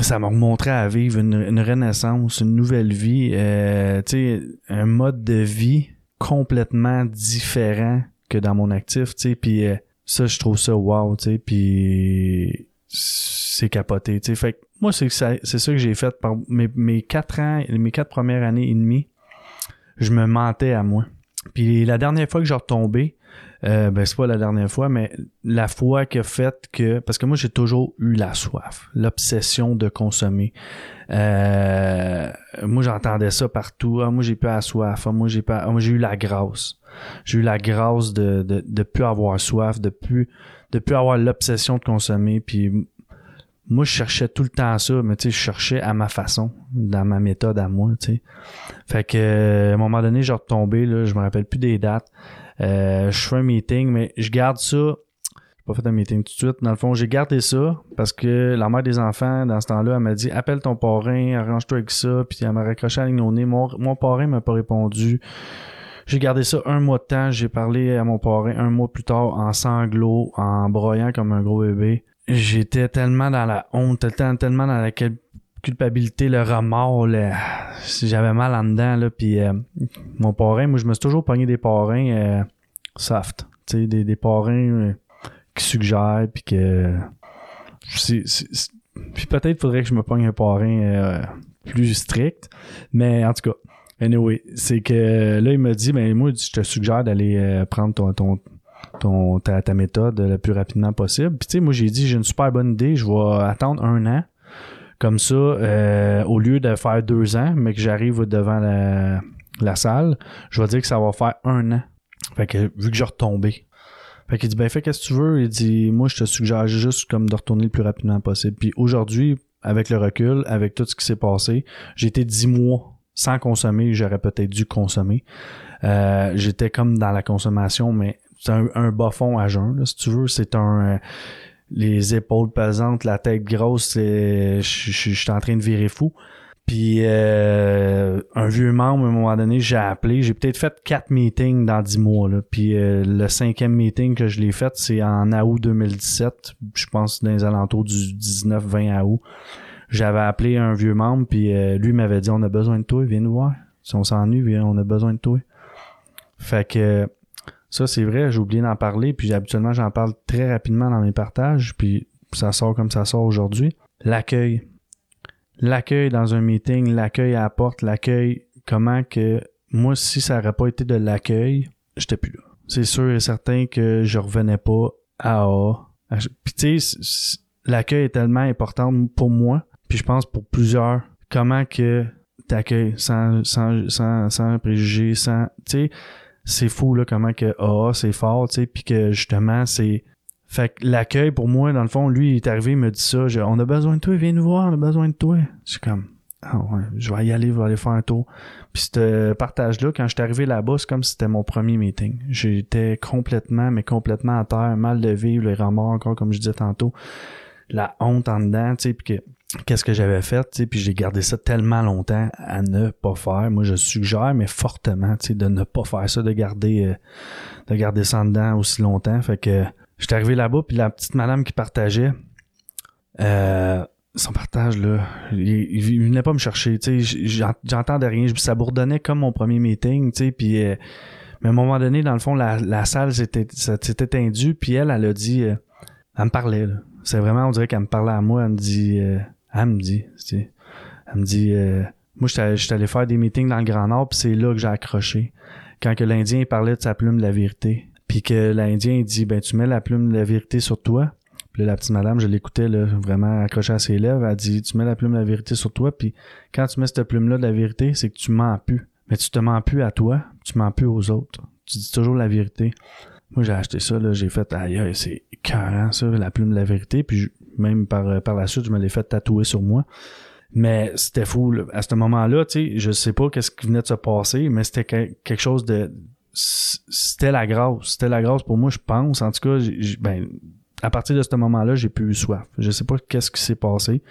ça m'a montré à vivre une, renaissance une nouvelle vie tu sais un mode de vie complètement différent que dans mon actif tu sais puis euh, ça je trouve ça wow tu sais puis c'est capoté tu sais. Fait moi c'est ça ça que j'ai fait par mes, mes quatre ans mes quatre premières années et demie je me mentais à moi. Puis la dernière fois que j'ai retombé, euh, ben c'est pas la dernière fois, mais la fois que fait que parce que moi j'ai toujours eu la soif, l'obsession de consommer. Euh, moi j'entendais ça partout. Ah, moi j'ai pas la soif. Ah, moi j'ai pas. Ah, moi j'ai eu la grâce. J'ai eu la grâce de de de plus avoir soif, de plus de plus avoir l'obsession de consommer. Puis moi, je cherchais tout le temps ça, mais tu sais, je cherchais à ma façon, dans ma méthode à moi, tu sais. Fait que, à un moment donné, j'ai retombé, là, je me rappelle plus des dates. Euh, je fais un meeting, mais je garde ça. J'ai pas fait un meeting tout de suite. Dans le fond, j'ai gardé ça parce que la mère des enfants, dans ce temps-là, elle m'a dit appelle ton parrain, arrange-toi avec ça, puis elle m'a raccroché à la. Mon, mon parrain m'a pas répondu. J'ai gardé ça un mois de temps. J'ai parlé à mon parrain un mois plus tard en sanglots, en broyant comme un gros bébé j'étais tellement dans la honte, tellement dans la culpabilité, le remords, si j'avais mal en dedans, là, puis euh, mon parrain, moi je me suis toujours pogné des parrains euh, soft, des, des parrains euh, qui suggèrent, puis que puis peut-être faudrait que je me pogne un parrain plus strict, mais en tout cas, anyway, c'est que là il m'a dit, ben moi je te suggère d'aller prendre ton, ton ton, ta, ta méthode le plus rapidement possible. Puis tu sais, moi j'ai dit j'ai une super bonne idée, je vais attendre un an. Comme ça, euh, au lieu de faire deux ans, mais que j'arrive devant la, la salle, je vais dire que ça va faire un an. Fait que vu que j'ai retombé. Fait qu'il dit ben fais qu'est-ce que tu veux. Il dit moi je te suggère juste comme de retourner le plus rapidement possible. Puis aujourd'hui, avec le recul, avec tout ce qui s'est passé, j'ai été dix mois sans consommer, j'aurais peut-être dû consommer. Euh, j'étais comme dans la consommation, mais c'est un, bas fond à jeun, si tu veux. C'est un. Euh, les épaules pesantes, la tête grosse. Je suis en train de virer fou. Puis euh, un vieux membre, à un moment donné, j'ai appelé. J'ai peut-être fait quatre meetings dans dix mois. Là. Puis euh, le cinquième meeting que je l'ai fait, c'est en août 2017. Je pense dans les alentours du 19-20 août. J'avais appelé un vieux membre, puis lui m'avait dit On a besoin de toi, viens nous voir. Si on s'ennuie, on a besoin de toi. Fait que ça, c'est vrai, j'ai oublié d'en parler, puis habituellement, j'en parle très rapidement dans mes partages, puis ça sort comme ça sort aujourd'hui. L'accueil. L'accueil dans un meeting, l'accueil à la porte, l'accueil, comment que moi, si ça n'aurait pas été de l'accueil, j'étais plus là. C'est sûr et certain que je revenais pas à A. Puis tu sais, l'accueil est tellement important pour moi, puis je pense pour plusieurs. Comment que t'accueilles sans, sans, sans, sans préjugés, sans, tu sais, c'est fou là comment que ah c'est fort tu sais puis que justement c'est fait que l'accueil pour moi dans le fond lui il est arrivé il me dit ça on a besoin de toi viens nous voir on a besoin de toi. Je suis comme ah ouais je vais y aller je vais aller faire un tour. Puis ce partage là quand je suis arrivé là-bas c'est comme si c'était mon premier meeting. J'étais complètement mais complètement à terre mal vivre les remords encore comme je disais tantôt. La honte en dedans tu sais puis que qu'est-ce que j'avais fait, tu sais, puis j'ai gardé ça tellement longtemps à ne pas faire. Moi, je suggère, mais fortement, tu sais, de ne pas faire ça, de garder, euh, de garder ça dedans aussi longtemps. Fait que j'étais arrivé là-bas, puis la petite madame qui partageait, euh, son partage, là, il, venait pas me chercher, tu sais, j'entendais rien, je bourdonnait comme mon premier meeting, tu sais, puis... Euh, mais à un moment donné, dans le fond, la, la salle s'était tendue, puis elle, elle a dit... elle me parlait, là. C'est vraiment, on dirait qu'elle me parlait à moi, elle me dit... Elle me dit, elle me dit, euh, moi, je allé faire des meetings dans le Grand Nord, puis c'est là que j'ai accroché. Quand que l'Indien parlait de sa plume de la vérité, puis que l'Indien dit, ben tu mets la plume de la vérité sur toi. Puis la petite madame, je l'écoutais là, vraiment accrochée à ses lèvres, elle dit, tu mets la plume de la vérité sur toi, puis quand tu mets cette plume-là de la vérité, c'est que tu mens plus. Mais tu te mens plus à toi, tu mens plus aux autres. tu dis toujours la vérité. Moi, j'ai acheté ça, là, j'ai fait, aïe, c'est carré, ça, la plume de la vérité. Puis même par, par la suite, je me l'ai fait tatouer sur moi. Mais c'était fou. À ce moment-là, tu sais, je sais pas qu'est-ce qui venait de se passer, mais c'était que- quelque chose de... C'était la grâce. C'était la grâce pour moi, je pense. En tout cas, ben, à partir de ce moment-là, j'ai plus eu soif. Je sais pas qu'est-ce qui s'est passé.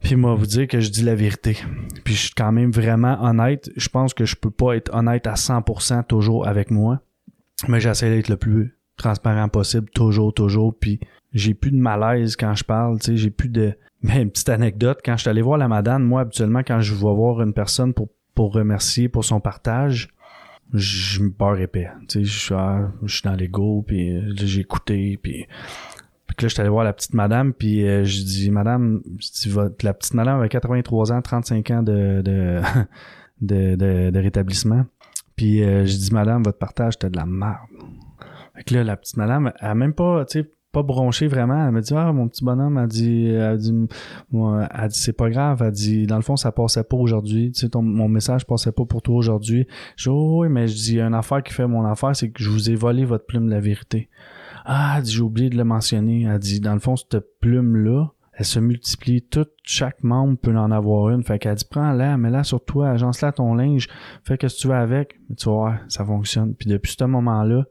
Puis moi, vous dire que je dis la vérité. Puis je suis quand même vraiment honnête. Je pense que je peux pas être honnête à 100% toujours avec moi. Mais j'essaie d'être le plus transparent possible, toujours, toujours. Puis j'ai plus de malaise quand je parle, tu sais, j'ai plus de... [LAUGHS] Mais une petite anecdote, quand je suis allé voir la madame, moi, habituellement, quand je vais voir une personne pour, pour remercier pour son partage, je me pars épais. Tu sais, je suis, je suis dans l'ego, puis euh, j'ai écouté, puis... Puis là, je suis allé voir la petite madame, puis euh, je dis, madame, je dis, la petite madame avait 83 ans, 35 ans de, de, [LAUGHS] de, de, de rétablissement. Puis euh, je dis, madame, votre partage, c'était de la merde. Fait que là, la petite madame, elle a même pas, tu sais, pas bronché vraiment. Elle m'a dit, ah, mon petit bonhomme, elle dit, elle dit, moi, elle dit, c'est pas grave. Elle dit, dans le fond, ça passait pas aujourd'hui. Tu sais, ton, mon message passait pas pour toi aujourd'hui. Je dis, oh, oui, mais je dis, une affaire qui fait mon affaire, c'est que je vous ai volé votre plume de la vérité. Ah, elle dit, j'ai oublié de le mentionner. Elle dit, dans le fond, cette plume-là, elle se multiplie. Tout, chaque membre peut en avoir une. Fait qu'elle dit, prends-la, mets-la sur toi, agence-la ton linge, fais que ce que tu veux avec. Mais tu voir, ça fonctionne. Puis depuis ce moment-là,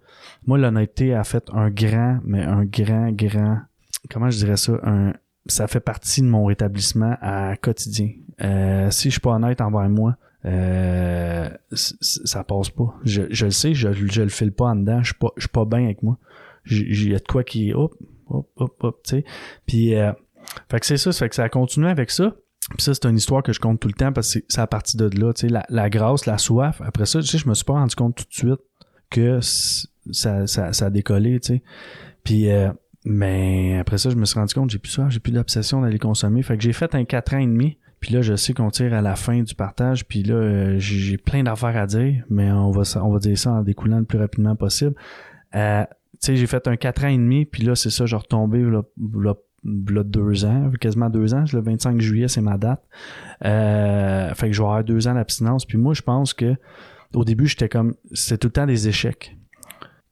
moi, l'honnêteté a fait un grand, mais un grand, grand, comment je dirais ça, un, ça fait partie de mon rétablissement à quotidien. Euh, si je suis pas honnête envers moi, euh, ça passe pas. Je, je le sais, je, je le file pas en dedans. Je suis pas, je suis pas bien avec moi. Il y a de quoi qui, hop, hop, hop, hop, tu sais. Puis, euh, fait que c'est ça, fait que ça a continué avec ça. Puis ça, c'est une histoire que je compte tout le temps parce que c'est- à partir de là, tu sais, la, la grâce, la soif. Après ça, tu sais, je me suis pas rendu compte tout de suite que ça, ça, ça a décollé, tu sais. Puis, euh, mais après ça, je me suis rendu compte, j'ai plus soif, j'ai plus d'obsession d'aller consommer. Fait que j'ai fait un 4 ans et demi. Puis là, je sais qu'on tire à la fin du partage. Puis là, euh, j'ai plein d'affaires à dire, mais on va, on va dire ça en découlant le plus rapidement possible. Euh, tu sais, j'ai fait un 4 ans et demi, puis là, c'est ça, j'ai retombé là, là, là, deux ans, quasiment deux ans. Le 25 juillet, c'est ma date. Euh, fait que je vais avoir deux ans d'abstinence. Puis moi, je pense que au début, j'étais comme, c'était tout le temps des échecs.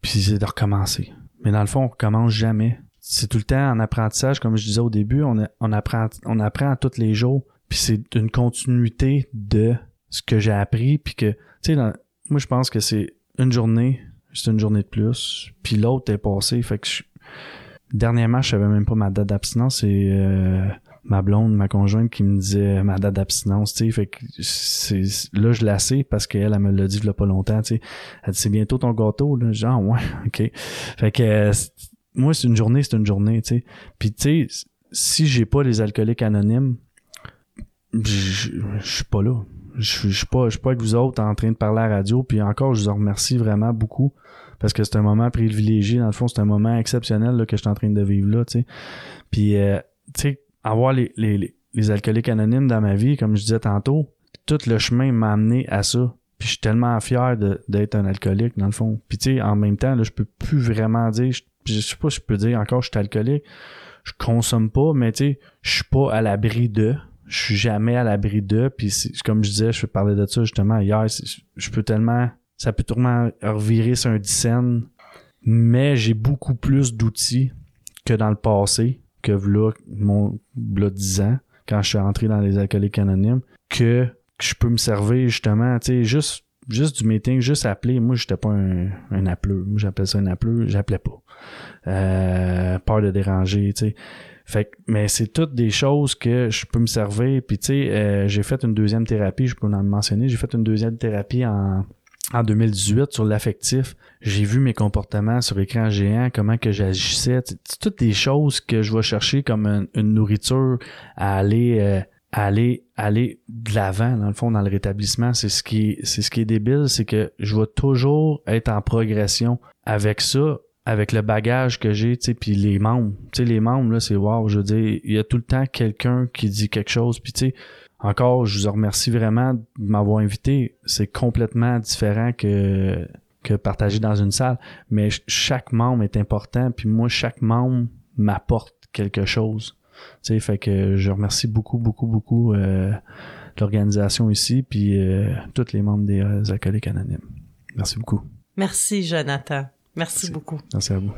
Puis c'est de recommencer. Mais dans le fond, on recommence jamais. C'est tout le temps en apprentissage, comme je disais au début, on, on apprend, on apprend à tous les jours. Puis c'est une continuité de ce que j'ai appris. Puis que, tu sais, moi, je pense que c'est une journée, c'est une journée de plus. Puis l'autre est passée. Fait que je- dernièrement, je savais même pas ma date d'abstinence. C'est euh, ma blonde, ma conjointe qui me disait ma date d'abstinence, tu sais. Fait que c'est, là, je la sais parce qu'elle, elle me l'a dit il y a pas longtemps, tu sais. Elle dit, c'est bientôt ton gâteau, là. Genre, ouais, [LAUGHS] ok. Fait que, euh, moi, c'est une journée, c'est une journée, tu sais. Puis, tu sais, si j'ai pas les alcooliques anonymes, je suis pas là. Je je suis pas, je suis pas avec vous autres en train de parler à la radio. Puis encore, je vous en remercie vraiment beaucoup parce que c'est un moment privilégié. Dans le fond, c'est un moment exceptionnel là, que je suis en train de vivre là, tu sais. Puis, euh, tu sais, avoir les, les, les, alcooliques anonymes dans ma vie, comme je disais tantôt, tout le chemin m'a amené à ça. Puis je suis tellement fier d'être un alcoolique, dans le fond. Puis tu sais, en même temps, là, je peux plus vraiment dire, je, je sais pas si je peux dire encore je suis alcoolique. Je consomme pas, mais tu sais, je suis pas à l'abri de. Je suis jamais à l'abri de. Puis comme je disais, je parlais de ça justement hier. Je peux tellement, ça peut tournement revirer sur un dixaine, mais j'ai beaucoup plus d'outils que dans le passé, que là, mon, là 10 ans, quand je suis entré dans les alcooliques anonymes, que, que je peux me servir justement, tu sais, juste, juste du meeting, juste appeler. Moi, j'étais pas un, un appeleux. Moi, j'appelais ça un appeleux, j'appelais pas. Euh, peur de déranger, tu sais. Fait que, mais c'est toutes des choses que je peux me servir. Puis tu sais, euh, j'ai fait une deuxième thérapie, je peux en mentionner, j'ai fait une deuxième thérapie en, en 2018 sur l'affectif. J'ai vu mes comportements sur écran géant, comment que j'agissais. Toutes des choses que je vais chercher comme une, nourriture à aller euh, aller aller de l'avant dans le fond dans le rétablissement. C'est ce qui c'est ce qui est débile, c'est que je vais toujours être en progression avec ça avec le bagage que j'ai, tu sais, puis les membres, tu sais, les membres, là, c'est wow, je veux dire, il y a tout le temps quelqu'un qui dit quelque chose, puis tu sais, encore, je vous remercie vraiment de m'avoir invité. C'est complètement différent que que partager dans une salle, mais ch- chaque membre est important, puis moi, chaque membre m'apporte quelque chose. Tu sais, fait que je remercie beaucoup, beaucoup, beaucoup euh, l'organisation ici, puis euh, tous les membres des euh, alcooliques anonymes. Merci beaucoup. Merci, Jonathan. Merci, beaucoup. Merci à vous.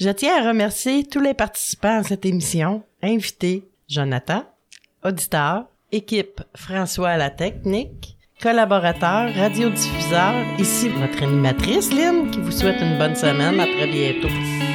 Je tiens à remercier tous les participants à cette émission, invités, Jonathan, auditeurs, équipe François à la technique, collaborateurs, radiodiffuseurs, ici votre animatrice Lynn qui vous souhaite une bonne semaine. À très bientôt.